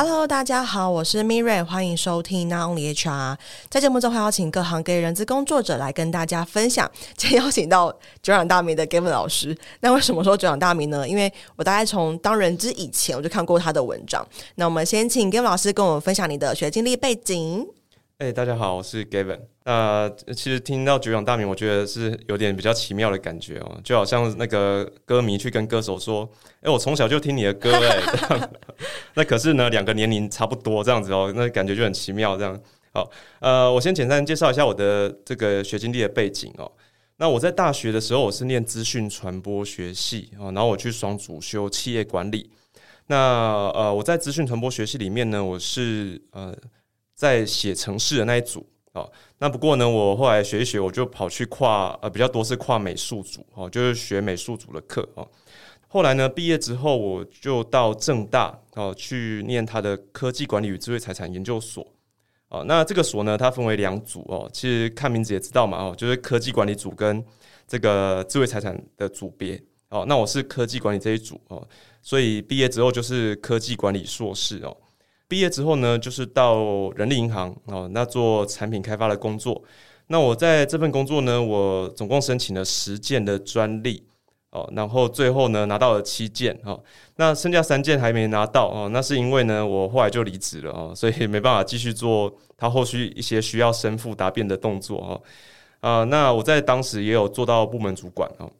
Hello，大家好，我是 Mirai，欢迎收听 Not Only HR。在节目中会邀请各行各业人资工作者来跟大家分享。今天邀请到久仰大名的 Gavin 老师。那为什么说久仰大名呢？因为我大概从当人资以前我就看过他的文章。那我们先请 Gavin 老师跟我们分享你的学经历背景。哎、大家好，我是 Gavin。那其实听到久仰大名，我觉得是有点比较奇妙的感觉哦，就好像那个歌迷去跟歌手说：“哎、我从小就听你的歌。”哎，那可是呢，两个年龄差不多这样子哦，那感觉就很奇妙。这样，好，呃，我先简单介绍一下我的这个学经历的背景哦。那我在大学的时候，我是念资讯传播学系哦，然后我去双主修企业管理。那呃，我在资讯传播学系里面呢，我是呃。在写城市的那一组哦，那不过呢，我后来学一学，我就跑去跨呃比较多是跨美术组哦，就是学美术组的课哦。后来呢，毕业之后我就到正大哦去念他的科技管理与智慧财产研究所哦。那这个所呢，它分为两组哦，其实看名字也知道嘛哦，就是科技管理组跟这个智慧财产的组别哦。那我是科技管理这一组哦，所以毕业之后就是科技管理硕士哦。毕业之后呢，就是到人力银行哦，那做产品开发的工作。那我在这份工作呢，我总共申请了十件的专利哦，然后最后呢拿到了七件哦，那剩下三件还没拿到哦，那是因为呢我后来就离职了哦，所以没办法继续做他后续一些需要申复答辩的动作哦。啊，那我在当时也有做到部门主管哦。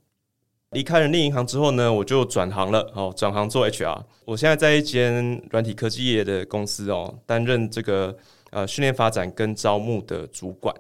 离开人力银行之后呢，我就转行了哦，转行做 HR。我现在在一间软体科技业的公司哦，担任这个呃训练发展跟招募的主管。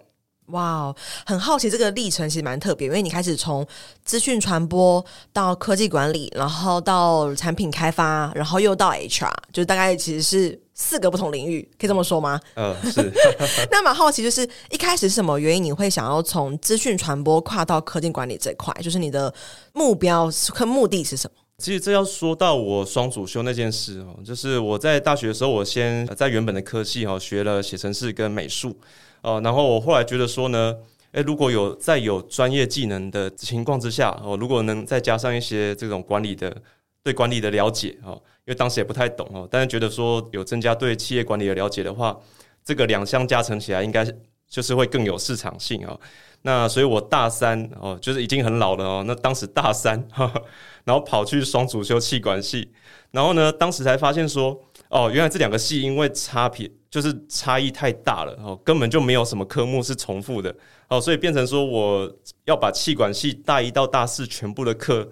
哇，wow, 很好奇这个历程其实蛮特别，因为你开始从资讯传播到科技管理，然后到产品开发，然后又到 HR，就大概其实是四个不同领域，可以这么说吗？嗯，是。那蛮好奇，就是一开始是什么原因你会想要从资讯传播跨到科技管理这块？就是你的目标和目的是什么？其实这要说到我双主修那件事哦，就是我在大学的时候，我先在原本的科系哈学了写程式跟美术。哦，然后我后来觉得说呢，诶，如果有在有专业技能的情况之下，哦，如果能再加上一些这种管理的对管理的了解，哦，因为当时也不太懂哦，但是觉得说有增加对企业管理的了解的话，这个两项加成起来，应该就是会更有市场性哦。那所以我大三哦，就是已经很老了哦，那当时大三，然后跑去双主修气管系，然后呢，当时才发现说，哦，原来这两个系因为差别。就是差异太大了哦，根本就没有什么科目是重复的哦，所以变成说我要把气管系大一到大四全部的课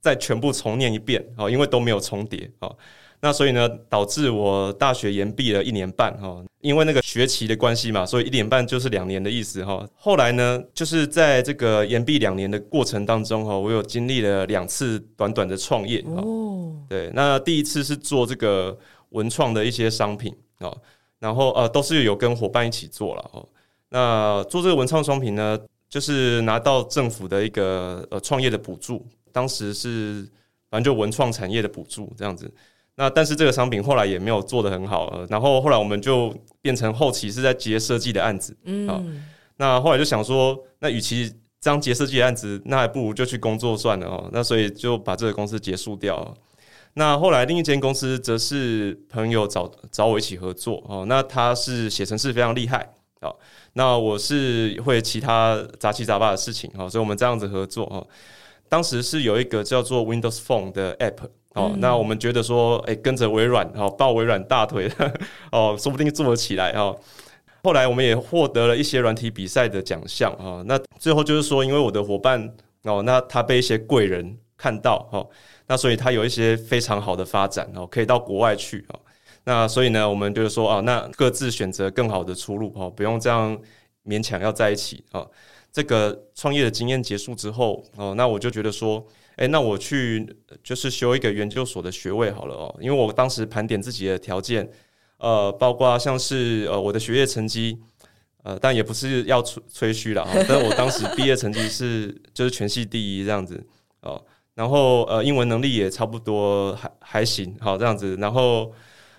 再全部重念一遍哦，因为都没有重叠哦，那所以呢，导致我大学延毕了一年半哈，因为那个学期的关系嘛，所以一年半就是两年的意思哈。后来呢，就是在这个延毕两年的过程当中哈，我有经历了两次短短的创业哦，对，那第一次是做这个文创的一些商品哦。然后呃，都是有跟伙伴一起做了哦。那做这个文创商品呢，就是拿到政府的一个呃创业的补助，当时是反正就文创产业的补助这样子。那但是这个商品后来也没有做得很好，然后后来我们就变成后期是在接设计的案子。嗯。那后来就想说，那与其这样接设计的案子，那还不如就去工作算了哦。那所以就把这个公司结束掉了。那后来另一间公司则是朋友找找我一起合作哦，那他是写程式非常厉害哦，那我是会其他杂七杂八的事情哦，所以我们这样子合作哦。当时是有一个叫做 Windows Phone 的 App 哦，那我们觉得说，诶，跟着微软哦，抱微软大腿 哦，说不定做得起来哦。后来我们也获得了一些软体比赛的奖项哦。那最后就是说，因为我的伙伴哦，那他被一些贵人看到哦。那所以他有一些非常好的发展哦，可以到国外去哦。那所以呢，我们就是说啊，那各自选择更好的出路哦，不用这样勉强要在一起哦。这个创业的经验结束之后哦，那我就觉得说，诶，那我去就是修一个研究所的学位好了哦，因为我当时盘点自己的条件，呃，包括像是呃我的学业成绩，呃，但也不是要吹吹嘘了啊，但我当时毕业成绩是就是全系第一这样子哦。然后呃，英文能力也差不多还还行，好这样子。然后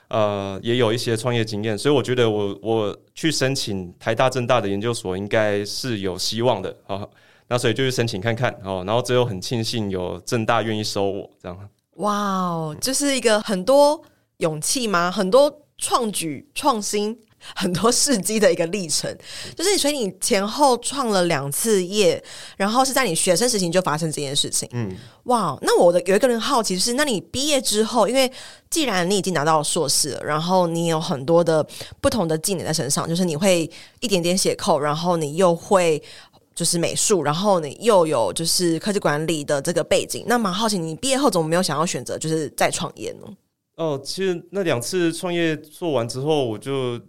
呃，也有一些创业经验，所以我觉得我我去申请台大、政大的研究所应该是有希望的，好，那所以就去申请看看，哦，然后最后很庆幸有政大愿意收我，这样。哇哦，这是一个很多勇气吗？很多创举创新很多事迹的一个历程，就是所以你前后创了两次业，然后是在你学生时期就发生这件事情。嗯，哇，那我的有一个人好奇是，那你毕业之后，因为既然你已经拿到了硕士了，然后你有很多的不同的技能在身上，就是你会一点点写 code，然后你又会就是美术，然后你又有就是科技管理的这个背景，那蛮好奇，你毕业后怎么没有想要选择就是再创业呢？哦，其实那两次创业做完之后，我就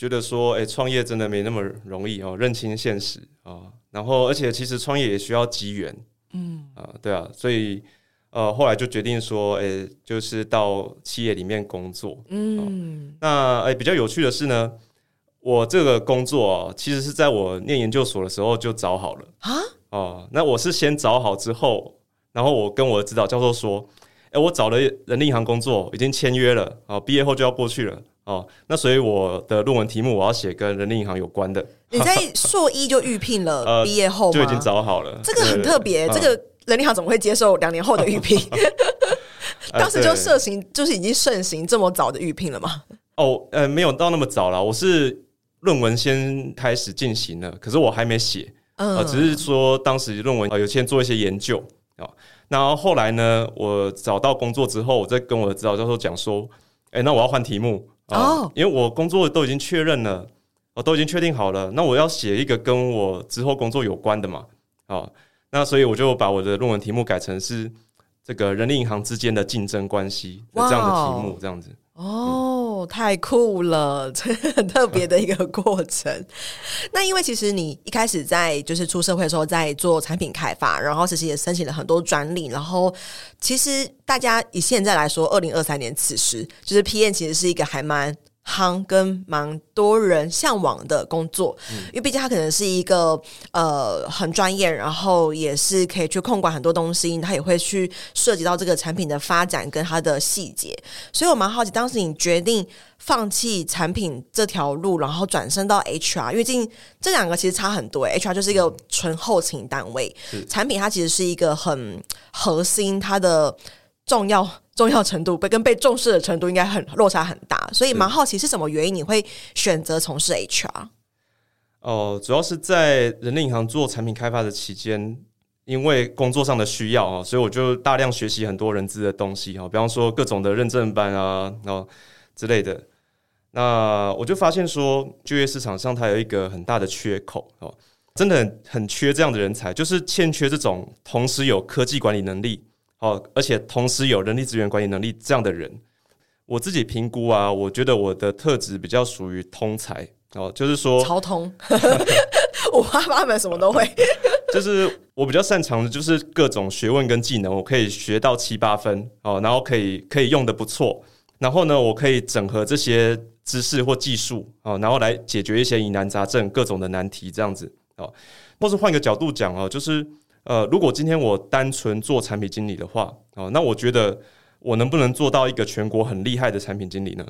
觉得说，哎，创业真的没那么容易哦，认清现实啊、哦。然后，而且其实创业也需要机缘，嗯啊，对啊，所以呃，后来就决定说，哎，就是到企业里面工作。嗯，哦、那哎，比较有趣的是呢，我这个工作啊，其实是在我念研究所的时候就找好了啊。哦，那我是先找好之后，然后我跟我的指导教授说。哎、欸，我找了人力银行工作，已经签约了哦，毕业后就要过去了哦。那所以我的论文题目我要写跟人力银行有关的。你在硕一就预聘了，毕业后、呃、就已经找好了。这个很特别，这个人力银行怎么会接受两年后的预聘？当时就盛行，就是已经盛行这么早的预聘了吗？哦，呃，没有到那么早了。我是论文先开始进行了，可是我还没写，嗯、呃，只是说当时论文呃有先做一些研究啊。哦然后后来呢，我找到工作之后，我再跟我的指导教授讲说：“哎，那我要换题目哦、呃，因为我工作都已经确认了，我都已经确定好了。那我要写一个跟我之后工作有关的嘛，啊、呃，那所以我就把我的论文题目改成是这个人力银行之间的竞争关系这样的题目，这样子。”哦，太酷了，这很特别的一个过程。那因为其实你一开始在就是出社会的时候在做产品开发，然后其实也申请了很多专利，然后其实大家以现在来说，二零二三年此时，就是 PM 其实是一个还蛮。行跟蛮多人向往的工作，嗯、因为毕竟他可能是一个呃很专业，然后也是可以去控管很多东西，他也会去涉及到这个产品的发展跟它的细节。所以我蛮好奇，当时你决定放弃产品这条路，然后转身到 HR，因为毕竟这两个其实差很多。HR 就是一个纯后勤单位，嗯、产品它其实是一个很核心，它的重要。重要程度被跟被重视的程度应该很落差很大，所以蛮好奇是什么原因你会选择从事 HR？哦，主要是在人力银行做产品开发的期间，因为工作上的需要啊，所以我就大量学习很多人资的东西哈，比方说各种的认证班啊，然后之类的。那我就发现说，就业市场上它有一个很大的缺口哦，真的很很缺这样的人才，就是欠缺这种同时有科技管理能力。哦，而且同时有人力资源管理能力这样的人，我自己评估啊，我觉得我的特质比较属于通才哦，就是说超通，五花八门，什么都会。就是我比较擅长的，就是各种学问跟技能，我可以学到七八分哦，然后可以可以用的不错，然后呢，我可以整合这些知识或技术哦，然后来解决一些疑难杂症、各种的难题这样子哦，或是换个角度讲哦，就是。呃，如果今天我单纯做产品经理的话，哦，那我觉得我能不能做到一个全国很厉害的产品经理呢？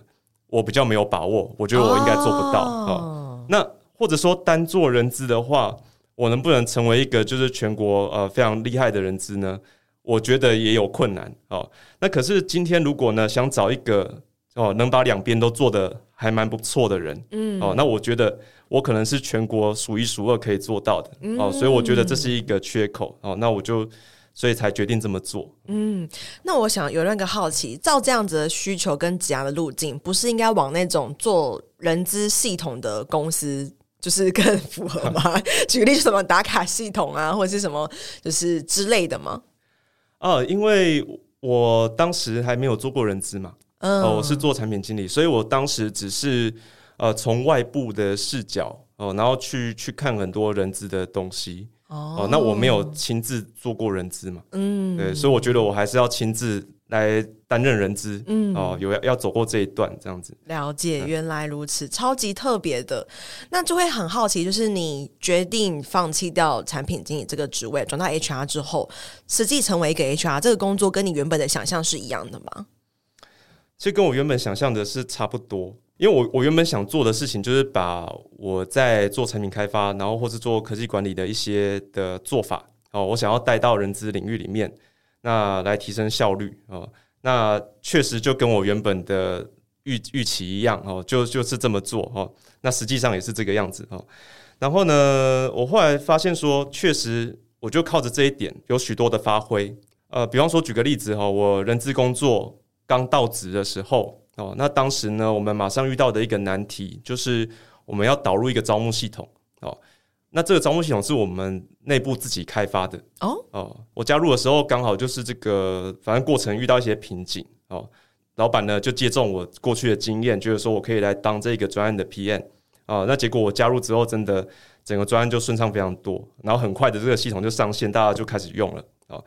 我比较没有把握，我觉得我应该做不到。哦，哦，那或者说单做人资的话，我能不能成为一个就是全国呃非常厉害的人资呢？我觉得也有困难。哦，那可是今天如果呢想找一个哦能把两边都做得还蛮不错的人，嗯，哦，那我觉得。我可能是全国数一数二可以做到的，嗯、哦，所以我觉得这是一个缺口哦，那我就所以才决定这么做。嗯，那我想有那个好奇，照这样子的需求跟挤压的路径，不是应该往那种做人资系统的公司就是更符合吗？举例是什么打卡系统啊，或者是什么就是之类的吗？哦，因为我当时还没有做过人资嘛，嗯、哦，我是做产品经理，所以我当时只是。呃，从外部的视角哦、呃，然后去去看很多人资的东西哦、呃，那我没有亲自做过人资嘛，嗯，对，所以我觉得我还是要亲自来担任人资，嗯，哦、呃，有要要走过这一段这样子。了解，原来如此，嗯、超级特别的，那就会很好奇，就是你决定放弃掉产品经理这个职位，转到 HR 之后，实际成为一个 HR 这个工作，跟你原本的想象是一样的吗？其实跟我原本想象的是差不多。因为我我原本想做的事情就是把我在做产品开发，然后或是做科技管理的一些的做法哦，我想要带到人资领域里面，那来提升效率哦。那确实就跟我原本的预预期一样哦，就就是这么做哦。那实际上也是这个样子哦。然后呢，我后来发现说，确实我就靠着这一点有许多的发挥。呃，比方说举个例子哈，我人资工作刚到职的时候哦，那当时呢，我们马上遇到的一个难题就是我们要导入一个招募系统哦。那这个招募系统是我们内部自己开发的哦哦，我加入的时候刚好就是这个，反正过程遇到一些瓶颈哦，老板呢就借重我过去的经验，就是说我可以来当这个专案的 PM 啊，那结果我加入之后，真的整个专案就顺畅非常多，然后很快的这个系统就上线，大家就开始用了啊。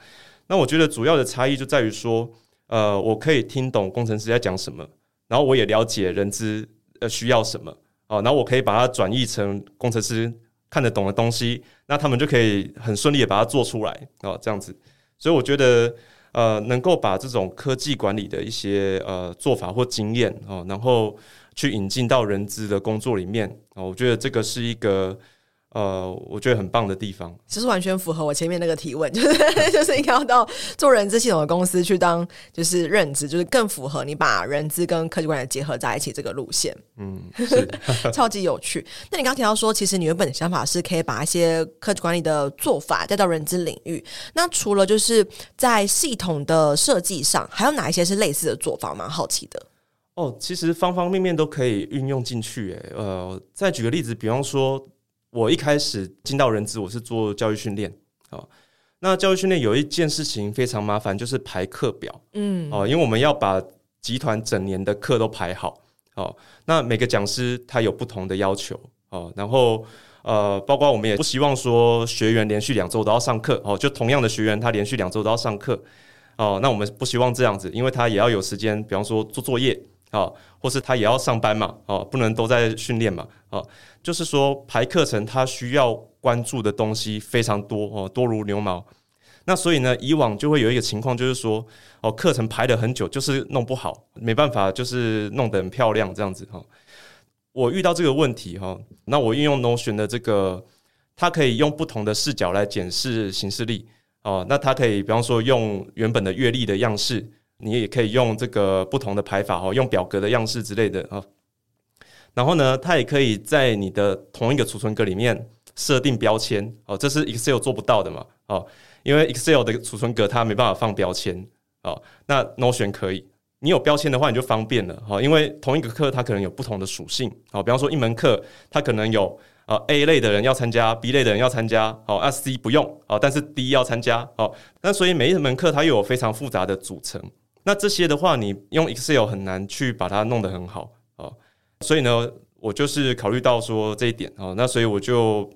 那我觉得主要的差异就在于说，呃，我可以听懂工程师在讲什么，然后我也了解人资呃需要什么啊，然后我可以把它转译成工程师。看得懂的东西，那他们就可以很顺利的把它做出来啊，这样子。所以我觉得，呃，能够把这种科技管理的一些呃做法或经验哦，然后去引进到人资的工作里面啊，我觉得这个是一个。呃，我觉得很棒的地方，其实完全符合我前面那个提问，就 是就是应该要到做人资系统的公司去当，就是任职，就是更符合你把人资跟科技管理结合在一起这个路线。嗯，是 超级有趣。那你刚刚提到说，其实你原本的想法是可以把一些科技管理的做法带到人资领域。那除了就是在系统的设计上，还有哪一些是类似的做法？蛮好奇的。哦，其实方方面面都可以运用进去。诶，呃，再举个例子，比方说。我一开始进到人资，我是做教育训练，哦，那教育训练有一件事情非常麻烦，就是排课表，嗯，哦，因为我们要把集团整年的课都排好，哦，那每个讲师他有不同的要求，哦，然后呃，包括我们也不希望说学员连续两周都要上课，哦，就同样的学员他连续两周都要上课，哦，那我们不希望这样子，因为他也要有时间，比方说做作业。啊，或是他也要上班嘛，哦，不能都在训练嘛，哦，就是说排课程，他需要关注的东西非常多哦，多如牛毛。那所以呢，以往就会有一个情况，就是说，哦，课程排了很久，就是弄不好，没办法，就是弄得很漂亮这样子哈。我遇到这个问题哈，那我运用 Notion 的这个，它可以用不同的视角来检视形式力哦，那它可以，比方说用原本的阅历的样式。你也可以用这个不同的排法哦，用表格的样式之类的啊。然后呢，它也可以在你的同一个储存格里面设定标签哦，这是 Excel 做不到的嘛哦，因为 Excel 的储存格它没办法放标签哦。那 Notion 可以，你有标签的话你就方便了哈，因为同一个课它可能有不同的属性哦，比方说一门课它可能有。啊，A 类的人要参加，B 类的人要参加，好，啊 C 不用，好，但是 D 要参加，哦，那所以每一门课它又有非常复杂的组成，那这些的话，你用 Excel 很难去把它弄得很好，哦，所以呢，我就是考虑到说这一点，哦，那所以我就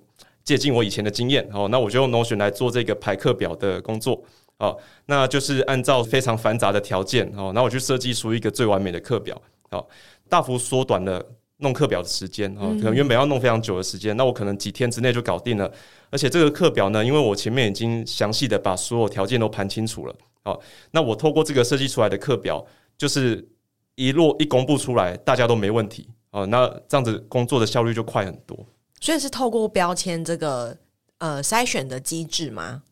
借鉴我以前的经验，哦，那我就用 Notion 来做这个排课表的工作，哦，那就是按照非常繁杂的条件，哦，那我去设计出一个最完美的课表，哦，大幅缩短了。弄课表的时间啊，可能原本要弄非常久的时间，那我可能几天之内就搞定了。而且这个课表呢，因为我前面已经详细的把所有条件都盘清楚了，好，那我透过这个设计出来的课表，就是一落一公布出来，大家都没问题哦。那这样子工作的效率就快很多。所以是透过标签这个呃筛选的机制吗？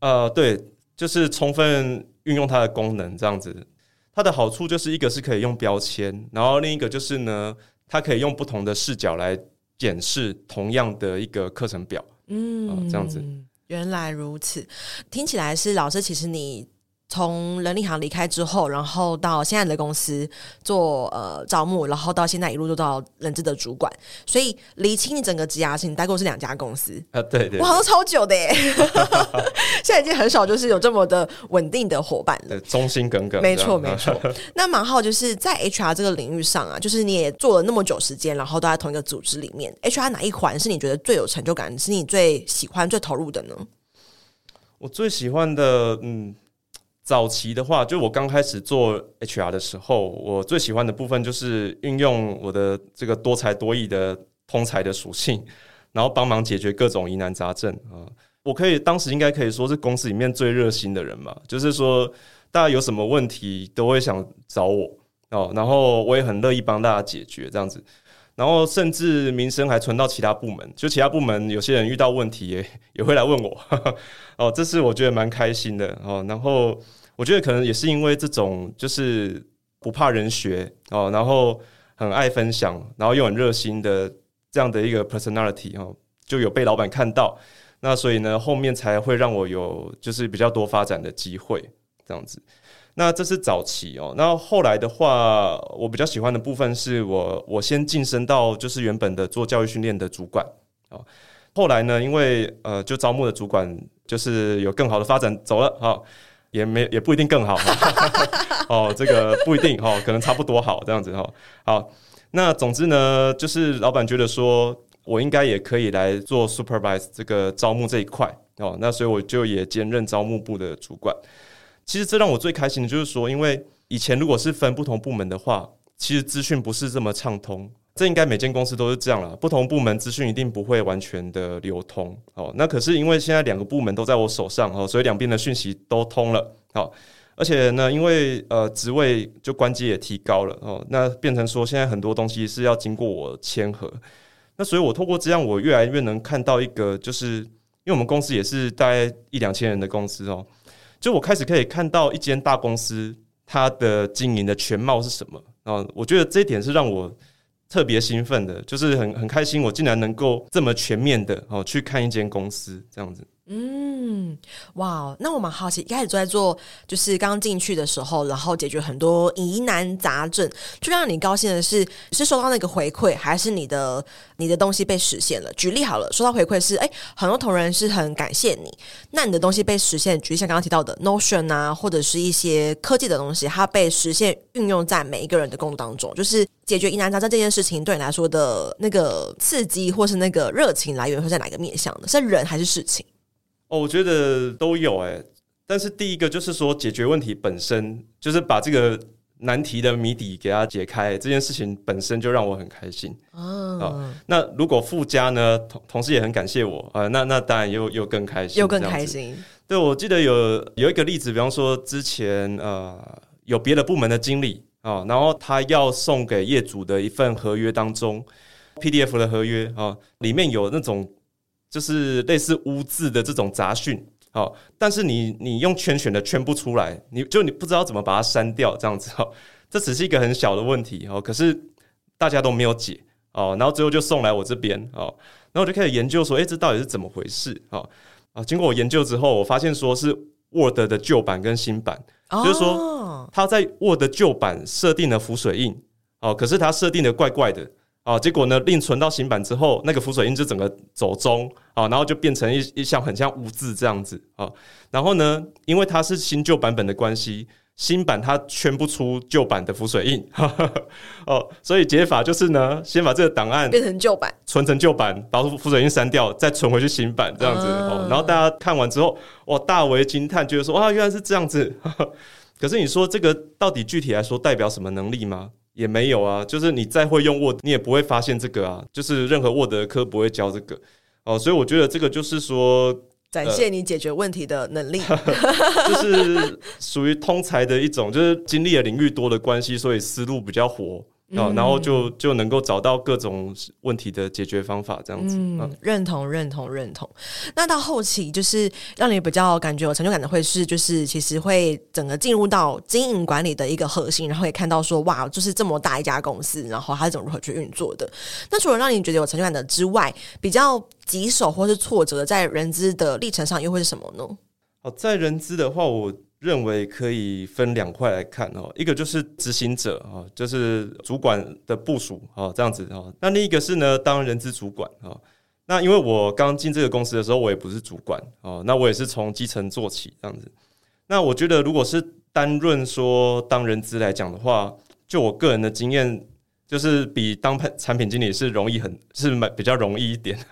呃，对，就是充分运用它的功能，这样子。它的好处就是一个是可以用标签，然后另一个就是呢。它可以用不同的视角来检视同样的一个课程表，嗯，这样子。原来如此，听起来是老师，其实你。从人力行离开之后，然后到现在的公司做呃招募，然后到现在一路做到人资的主管，所以厘清你整个职涯是你待过是两家公司啊，对对，哇，都超久的耶，现在已经很少就是有这么的稳定的伙伴了，忠心耿耿，没错没错。那蛮好，就是在 HR 这个领域上啊，就是你也做了那么久时间，然后都在同一个组织里面，HR 哪一环是你觉得最有成就感，是你最喜欢、最投入的呢？我最喜欢的，嗯。早期的话，就我刚开始做 HR 的时候，我最喜欢的部分就是运用我的这个多才多艺的通才的属性，然后帮忙解决各种疑难杂症啊。我可以当时应该可以说是公司里面最热心的人嘛，就是说大家有什么问题都会想找我哦，然后我也很乐意帮大家解决这样子。然后甚至名声还传到其他部门，就其他部门有些人遇到问题也 也会来问我，哦，这是我觉得蛮开心的哦。然后我觉得可能也是因为这种就是不怕人学哦，然后很爱分享，然后又很热心的这样的一个 personality 哦，就有被老板看到。那所以呢，后面才会让我有就是比较多发展的机会这样子。那这是早期哦，那后来的话，我比较喜欢的部分是我我先晋升到就是原本的做教育训练的主管啊。后来呢，因为呃，就招募的主管就是有更好的发展走了哈，也没也不一定更好 哦，这个不一定哈，可能差不多好这样子哈。好，那总之呢，就是老板觉得说我应该也可以来做 supervise 这个招募这一块哦，那所以我就也兼任招募部的主管。其实这让我最开心的就是说，因为以前如果是分不同部门的话，其实资讯不是这么畅通。这应该每间公司都是这样了，不同部门资讯一定不会完全的流通。哦，那可是因为现在两个部门都在我手上，哦，所以两边的讯息都通了。好，而且呢，因为呃职位就官阶也提高了，哦，那变成说现在很多东西是要经过我签核。那所以我透过这样，我越来越能看到一个，就是因为我们公司也是大概一两千人的公司哦。就我开始可以看到一间大公司它的经营的全貌是什么啊？我觉得这一点是让我特别兴奋的，就是很很开心，我竟然能够这么全面的哦去看一间公司这样子。嗯，哇，那我蛮好奇，一开始就在做，就是刚进去的时候，然后解决很多疑难杂症，最让你高兴的是，是收到那个回馈，还是你的你的东西被实现了？举例好了，收到回馈是，哎，很多同仁是很感谢你，那你的东西被实现，举例像刚刚提到的 Notion 啊，或者是一些科技的东西，它被实现运用在每一个人的工当中，就是解决疑难杂症这件事情，对你来说的那个刺激或是那个热情来源会在哪个面向呢？是人还是事情？哦，我觉得都有哎，但是第一个就是说解决问题本身，就是把这个难题的谜底给它解开，这件事情本身就让我很开心啊，哦，那如果附加呢，同同事也很感谢我啊，呃，那那当然又又更开心，又更开心。对，我记得有有一个例子，比方说之前呃有别的部门的经理啊，哦，然后他要送给业主的一份合约当中，PDF 的合约啊，哦，里面有那种。就是类似污渍的这种杂讯，好，但是你你用圈选的圈不出来，你就你不知道怎么把它删掉，这样子哦，这只是一个很小的问题哦，可是大家都没有解哦，然后最后就送来我这边哦，然后我就开始研究说，诶，这到底是怎么回事哦，啊，经过我研究之后，我发现说是 Word 的旧版跟新版，就是说它在 Word 旧版设定了浮水印，哦，可是它设定的怪怪的。啊，结果呢，另存到新版之后，那个浮水印就整个走中啊，然后就变成一一项很像污渍这样子啊。然后呢，因为它是新旧版本的关系，新版它圈不出旧版的浮水印，哦，所以解法就是呢，先把这个档案变成旧版，存成旧版，把浮水印删掉，再存回去新版这样子哦。然后大家看完之后，哇，大为惊叹，觉得说哇，原来是这样子。可是你说这个到底具体来说代表什么能力吗？也没有啊，就是你再会用 Word，你也不会发现这个啊，就是任何 Word 的课不会教这个哦，所以我觉得这个就是说展现你解决问题的能力，就是属于通才的一种，就是经历的领域多的关系，所以思路比较活。哦，然后就就能够找到各种问题的解决方法，这样子。嗯，认同，认同，认同。那到后期，就是让你比较感觉有成就感的，会是就是其实会整个进入到经营管理的一个核心，然后也看到说，哇，就是这么大一家公司，然后它是怎么如何去运作的。那除了让你觉得有成就感的之外，比较棘手或是挫折，在人资的历程上又会是什么呢？好，在人资的话，我。认为可以分两块来看哦，一个就是执行者啊，就是主管的部署啊，这样子啊。那另一个是呢，当人资主管啊。那因为我刚进这个公司的时候，我也不是主管哦，那我也是从基层做起这样子。那我觉得，如果是单论说当人资来讲的话，就我个人的经验，就是比当产品经理是容易很，是比较容易一点。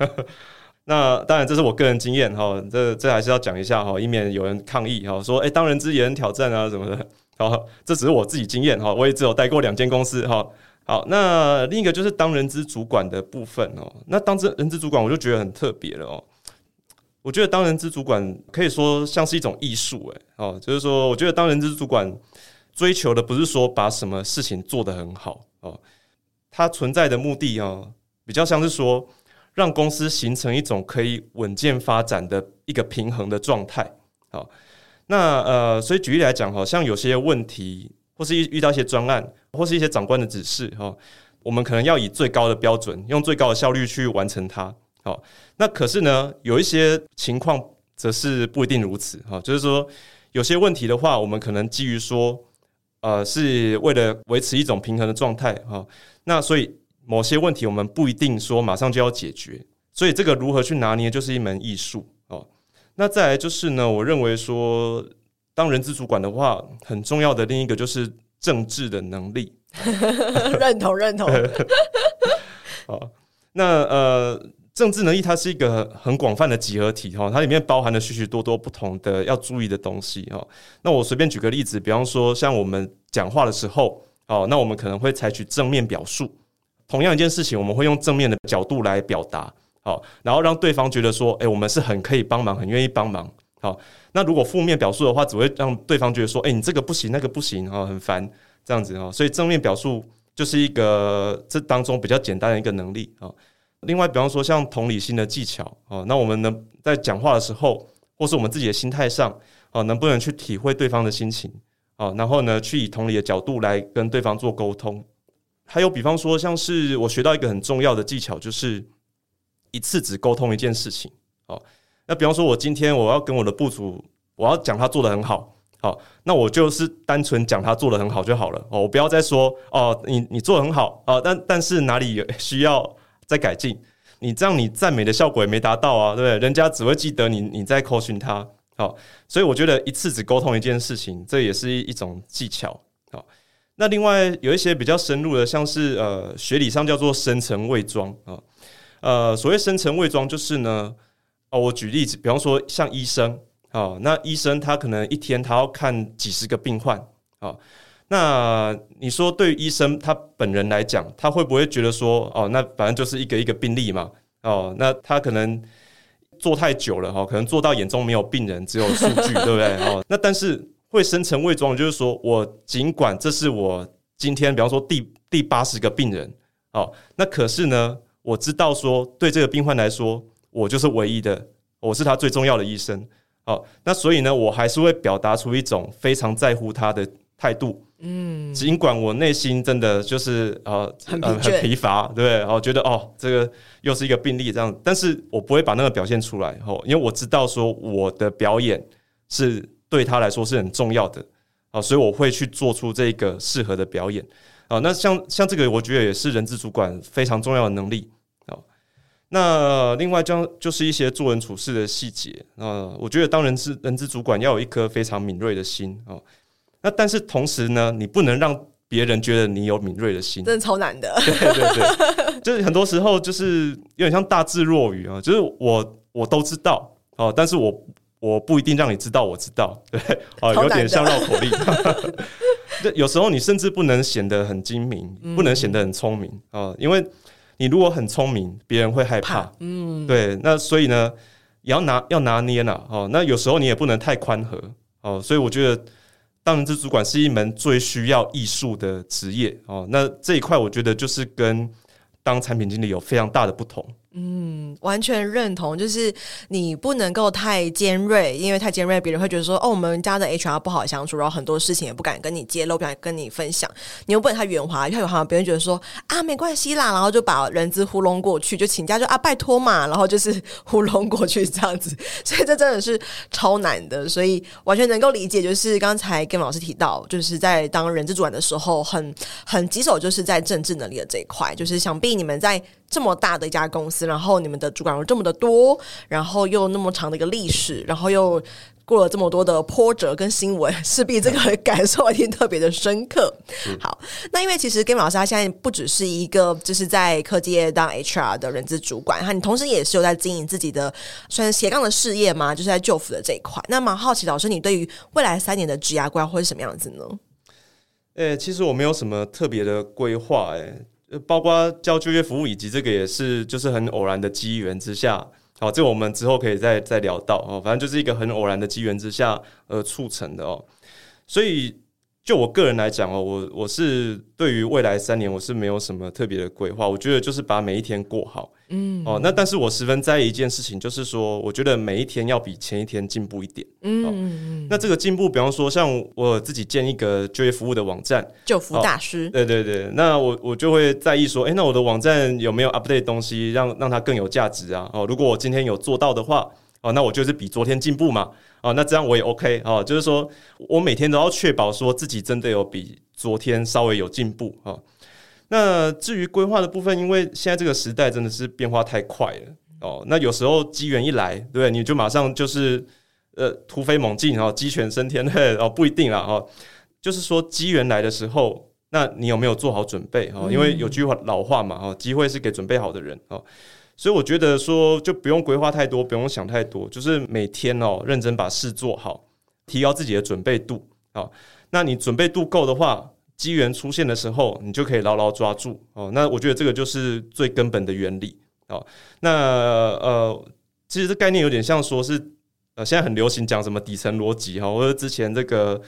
那当然，这是我个人经验哈，这这还是要讲一下哈，以免有人抗议哈，说诶、当人资也很挑战啊什么的。好，这只是我自己经验哈，我也只有待过两间公司哈。好，那另一个就是当人资主管的部分哦。那当这人资主管，我就觉得很特别了哦。我觉得当人资主管可以说像是一种艺术诶。哦，就是说，我觉得当人资主管追求的不是说把什么事情做得很好哦，它存在的目的哦，比较像是说。让公司形成一种可以稳健发展的一个平衡的状态。好，那呃，所以举例来讲，好像有些问题或是遇遇到一些专案，或是一些长官的指示，哈，我们可能要以最高的标准，用最高的效率去完成它。好，那可是呢，有一些情况则是不一定如此，哈，就是说有些问题的话，我们可能基于说，呃，是为了维持一种平衡的状态，哈，那所以某些问题我们不一定说马上就要解决，所以这个如何去拿捏，就是一门艺术，哦，那再来就是呢，我认为说。当人资主管的话，很重要的另一个就是政治的能力。认 同认同。好，那呃，政治能力它是一个很广泛的集合体哈，它里面包含了许许多多不同的要注意的东西哈。那我随便举个例子，比方说像我们讲话的时候，哦，那我们可能会采取正面表述。同样一件事情，我们会用正面的角度来表达，好，然后让对方觉得说，哎，我们是很可以帮忙，很愿意帮忙。好，那如果负面表述的话，只会让对方觉得说，哎、你这个不行，那个不行，哈，很烦，这样子哈。所以正面表述就是一个这当中比较简单的一个能力啊。另外，比方说像同理心的技巧啊，那我们能在讲话的时候，或是我们自己的心态上啊，能不能去体会对方的心情啊？然后呢，去以同理的角度来跟对方做沟通。还有，比方说，像是我学到一个很重要的技巧，就是一次只沟通一件事情，哦。那比方说，我今天我要跟我的部属，我要讲他做得很好，好，那我就是单纯讲他做得很好就好了哦，我不要再说哦，你你做得很好啊，但但是哪里需要再改进，你这样你赞美的效果也没达到啊，对不对？人家只会记得你你在 coaching 他，好，所以我觉得一次只沟通一件事情，这也是一种技巧，那另外有一些比较深入的，像是呃学理上叫做深层伪装啊，呃，所谓深层伪装就是呢。哦，我举例子，比方说像医生，哦，那医生他可能一天他要看几十个病患，哦，那你说对于医生他本人来讲，他会不会觉得说，哦，那反正就是一个一个病例嘛，哦，那他可能做太久了，哈，可能做到眼中没有病人，只有数据，对不对？哦，那但是会深层伪装，就是说我尽管这是我今天，比方说第第八十个病人，哦，那可是呢，我知道说对这个病患来说。我就是唯一的，我是他最重要的医生。哦，那所以呢，我还是会表达出一种非常在乎他的态度。嗯，尽管我内心真的就是呃很很疲乏，对不对？哦，觉得哦，这个又是一个病例这样，但是我不会把那个表现出来。哦，因为我知道说我的表演是对他来说是很重要的。啊，所以我会去做出这个适合的表演。啊，那像像这个，我觉得也是人资主管非常重要的能力啊。那另外，将就是一些做人处事的细节啊。我觉得当人资人资主管要有一颗非常敏锐的心啊。那但是同时呢，你不能让别人觉得你有敏锐的心，真的超难的。对对对，就是很多时候就是有点像大智若愚啊。就是我我都知道哦，但是我我不一定让你知道我知道，对啊，有点像绕口令。有时候你甚至不能显得很精明，不能显得很聪明啊，因为。你如果很聪明，别人会害怕。嗯，对，那所以呢，也要拿要拿捏呢。哦，那有时候你也不能太宽和。哦，所以我觉得当人资主管是一门最需要艺术的职业。哦，那这一块我觉得就是跟当产品经理有非常大的不同。嗯，完全认同，就是你不能够太尖锐，因为太尖锐，别人会觉得说，哦，我们家的 HR 不好相处，然后很多事情也不敢跟你揭露，不敢跟你分享。你又不能太圆滑，太圆滑，别人觉得说啊，没关系啦，然后就把人资糊弄过去，就请假就啊，拜托嘛，然后就是 糊弄过去这样子。所以这真的是超难的，所以完全能够理解。就是刚才跟老师提到，就是在当人资主管的时候，很很棘手，就是在政治能力的这一块，就是想必你们在。这么大的一家公司，然后你们的主管有这么的多，然后又那么长的一个历史，然后又过了这么多的波折跟新闻，势必这个感受一定特别的深刻。嗯、好，那因为其实 Gavin 老师他现在不只是一个就是在科技业当 HR 的人资主管，他你同时也是有在经营自己的算是斜杠的事业嘛，就是在就服的这一块。那蛮好奇，老师你对于未来三年的职涯规划会是什么样子呢？诶、欸，其实我没有什么特别的规划，诶。包括教就业服务，以及这个也是就是很偶然的机缘之下，好，这我们之后可以再再聊到哦。反正就是一个很偶然的机缘之下而促成的哦。所以就我个人来讲哦，我我是对于未来三年我是没有什么特别的规划，我觉得就是把每一天过好，嗯，哦，那但是我十分在意一件事情，就是说，我觉得每一天要比前一天进步一点，嗯嗯，那这个进步，比方说像我自己建一个就业服务的网站，就服大师，对对对，那我我就会在意说，哎，那我的网站有没有 update 东西，让让它更有价值啊？哦，如果我今天有做到的话。哦，那我就是比昨天进步嘛。哦，那这样我也 OK 哦，就是说我每天都要确保说自己真的有比昨天稍微有进步哦。那至于规划的部分，因为现在这个时代真的是变化太快了哦。那有时候机缘一来，对不对？你就马上就是呃突飞猛进哦，鸡犬升天 哦，不一定啦哦。就是说机缘来的时候，那你有没有做好准备哦？因为有句话老话嘛哦，机会是给准备好的人哦。所以我觉得说，就不用规划太多，不用想太多，就是每天哦，认真把事做好，提高自己的准备度啊。那你准备度够的话，机缘出现的时候，你就可以牢牢抓住哦。那我觉得这个就是最根本的原理哦。那呃，其实这概念有点像说是呃，现在很流行讲什么底层逻辑哈，或者之前这个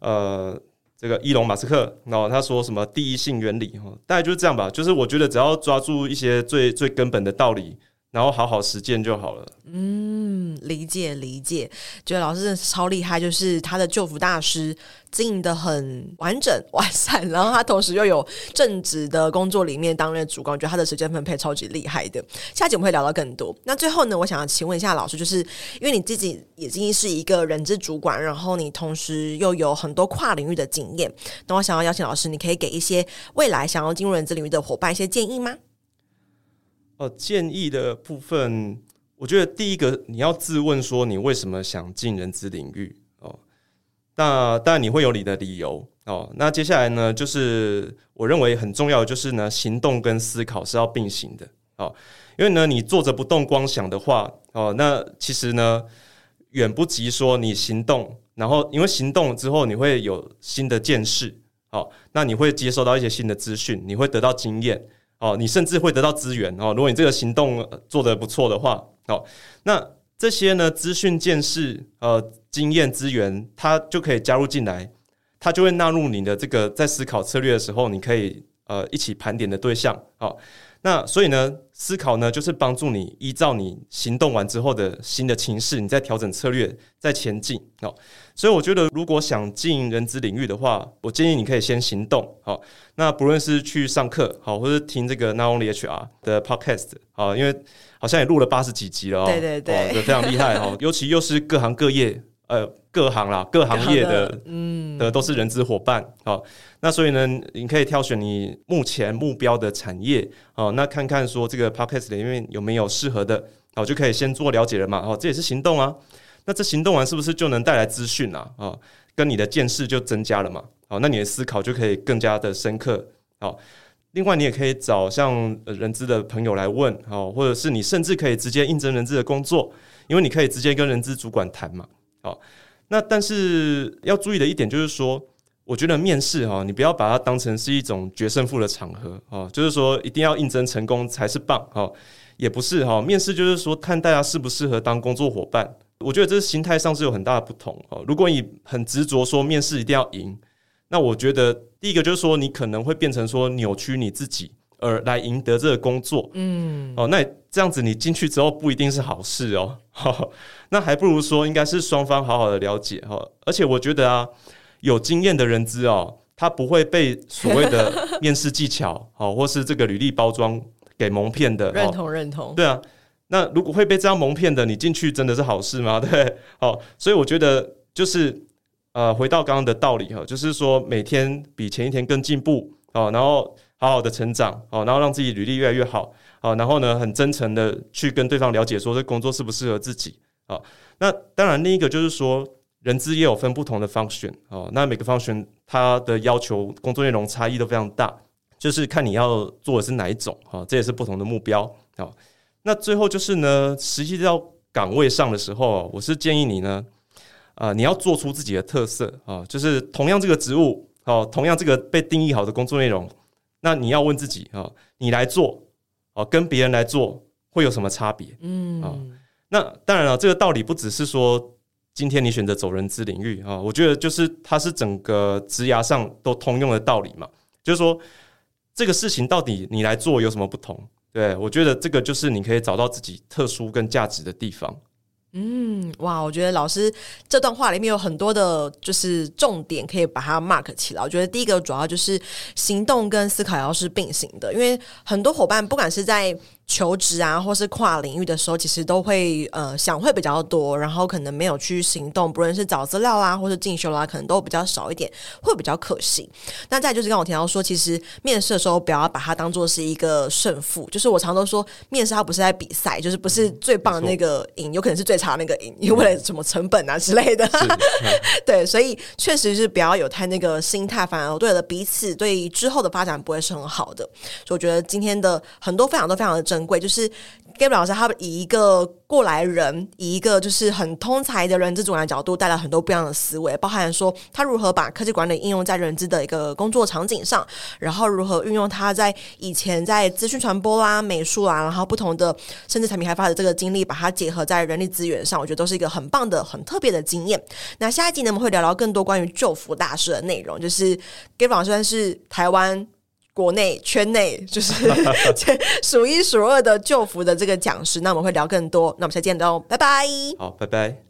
呃。这个伊隆马斯克，然后他说什么第一性原理，哈，大概就是这样吧。就是我觉得只要抓住一些最最根本的道理。然后好好实践就好了。嗯，理解理解，觉得老师真的超厉害，就是他的救服大师经营的很完整完善，然后他同时又有正职的工作里面担任主管，我觉得他的时间分配超级厉害的。下集我们会聊到更多。那最后呢，我想要请问一下老师，就是因为你自己已经是一个人资主管，然后你同时又有很多跨领域的经验，那我想要邀请老师，你可以给一些未来想要进入人资领域的伙伴一些建议吗？哦，建议的部分，我觉得第一个你要自问说，你为什么想进人资领域哦？那当然你会有你的理由哦。那接下来呢，就是我认为很重要的就是呢，行动跟思考是要并行的哦。因为呢，你坐着不动光想的话哦，那其实呢，远不及说你行动，然后因为行动之后你会有新的见识哦，那你会接收到一些新的资讯，你会得到经验。哦，你甚至会得到资源哦。如果你这个行动做得不错的话，好，那这些呢，资讯、见识、呃，经验、资源，它就可以加入进来，它就会纳入你的这个在思考策略的时候，你可以呃一起盘点的对象。好，那所以呢，思考呢，就是帮助你依照你行动完之后的新的情势，你再调整策略，再前进。哦。所以我觉得，如果想进人资领域的话，我建议你可以先行动。好，那不论是去上课，好，或是听这个 Not Only HR 的 Podcast，好，因为好像也录了八十几集了哦。对对对，非常厉害哈。尤其又是各行各业，呃，各行啦，各行业的，嗯，的都是人资伙伴。好，那所以呢，你可以挑选你目前目标的产业，好，那看看说这个 Podcast 里面有没有适合的，好，就可以先做了解了嘛。好，这也是行动啊。那这行动完是不是就能带来资讯啊？啊，跟你的见识就增加了嘛？好，那你的思考就可以更加的深刻。好，另外你也可以找像人资的朋友来问，好，或者是你甚至可以直接应征人资的工作，因为你可以直接跟人资主管谈嘛。好，那但是要注意的一点就是说，我觉得面试哈，你不要把它当成是一种决胜负的场合啊，就是说一定要应征成功才是棒。好，也不是哈，面试就是说看大家适不适合当工作伙伴。我觉得这是心态上是有很大的不同哦。如果你很执着说面试一定要赢，那我觉得第一个就是说你可能会变成说扭曲你自己，而来赢得这个工作。嗯，哦，那这样子你进去之后不一定是好事哦。那还不如说应该是双方好好的了解哈。而且我觉得啊，有经验的人资哦，他不会被所谓的 面试技巧哦，或是这个履历包装给蒙骗的。认同认同，对啊。那如果会被这样蒙骗的，你进去真的是好事吗？对，好，所以我觉得就是呃，回到刚刚的道理哈，就是说每天比前一天更进步哦，然后好好的成长哦，然后让自己履历越来越好好，然后呢，很真诚的去跟对方了解说这工作适不适合自己啊。那当然，另一个就是说人资也有分不同的 function 哦，那每个 function 它的要求工作内容差异都非常大，就是看你要做的是哪一种啊，这也是不同的目标啊。那最后就是呢，实际到岗位上的时候，我是建议你呢，啊、你要做出自己的特色啊，就是同样这个职务，哦，同样这个被定义好的工作内容，那你要问自己啊，你来做，哦，跟别人来做会有什么差别？嗯，啊，那当然了，这个道理不只是说。今天你选择走人资领域啊，我觉得就是它是整个职涯上都通用的道理嘛，就是说这个事情到底你来做有什么不同？对，我觉得这个就是你可以找到自己特殊跟价值的地方。嗯，哇，我觉得老师这段话里面有很多的，就是重点可以把它 mark 起来。我觉得第一个主要就是行动跟思考要是并行的，因为很多伙伴不管是在求职啊，或是跨领域的时候，其实都会呃想会比较多，然后可能没有去行动，不论是找资料啦，或是进修啦，可能都比较少一点，会比较可惜。那再就是刚我提到说，其实面试的时候不要把它当做是一个胜负，就是我常都说，面试它不是在比赛，就是不是最棒的那个赢，有可能是最差的那个赢，因为为了什么成本啊之类的。对，所以确实是不要有太那个心态，反而对了彼此对之后的发展不会是很好的。所以我觉得今天的很多分享都非常的正。贵就是 Gabriel 老师，他以一个过来人，以一个就是很通才的人资主管角度，带来很多不一样的思维，包含说他如何把科技管理应用在人资的一个工作场景上，然后如何运用他在以前在资讯传播啦、美术啦，然后不同的甚至产品开发的这个经历，把它结合在人力资源上，我觉得都是一个很棒的、很特别的经验。那下一集呢，我们会聊聊更多关于救服大师的内容，就是 Gabriel 老师算是台湾。国内圈内就是 数一数二的旧服的这个讲师，那我们会聊更多。那我们下次见喽，拜拜。好，拜拜。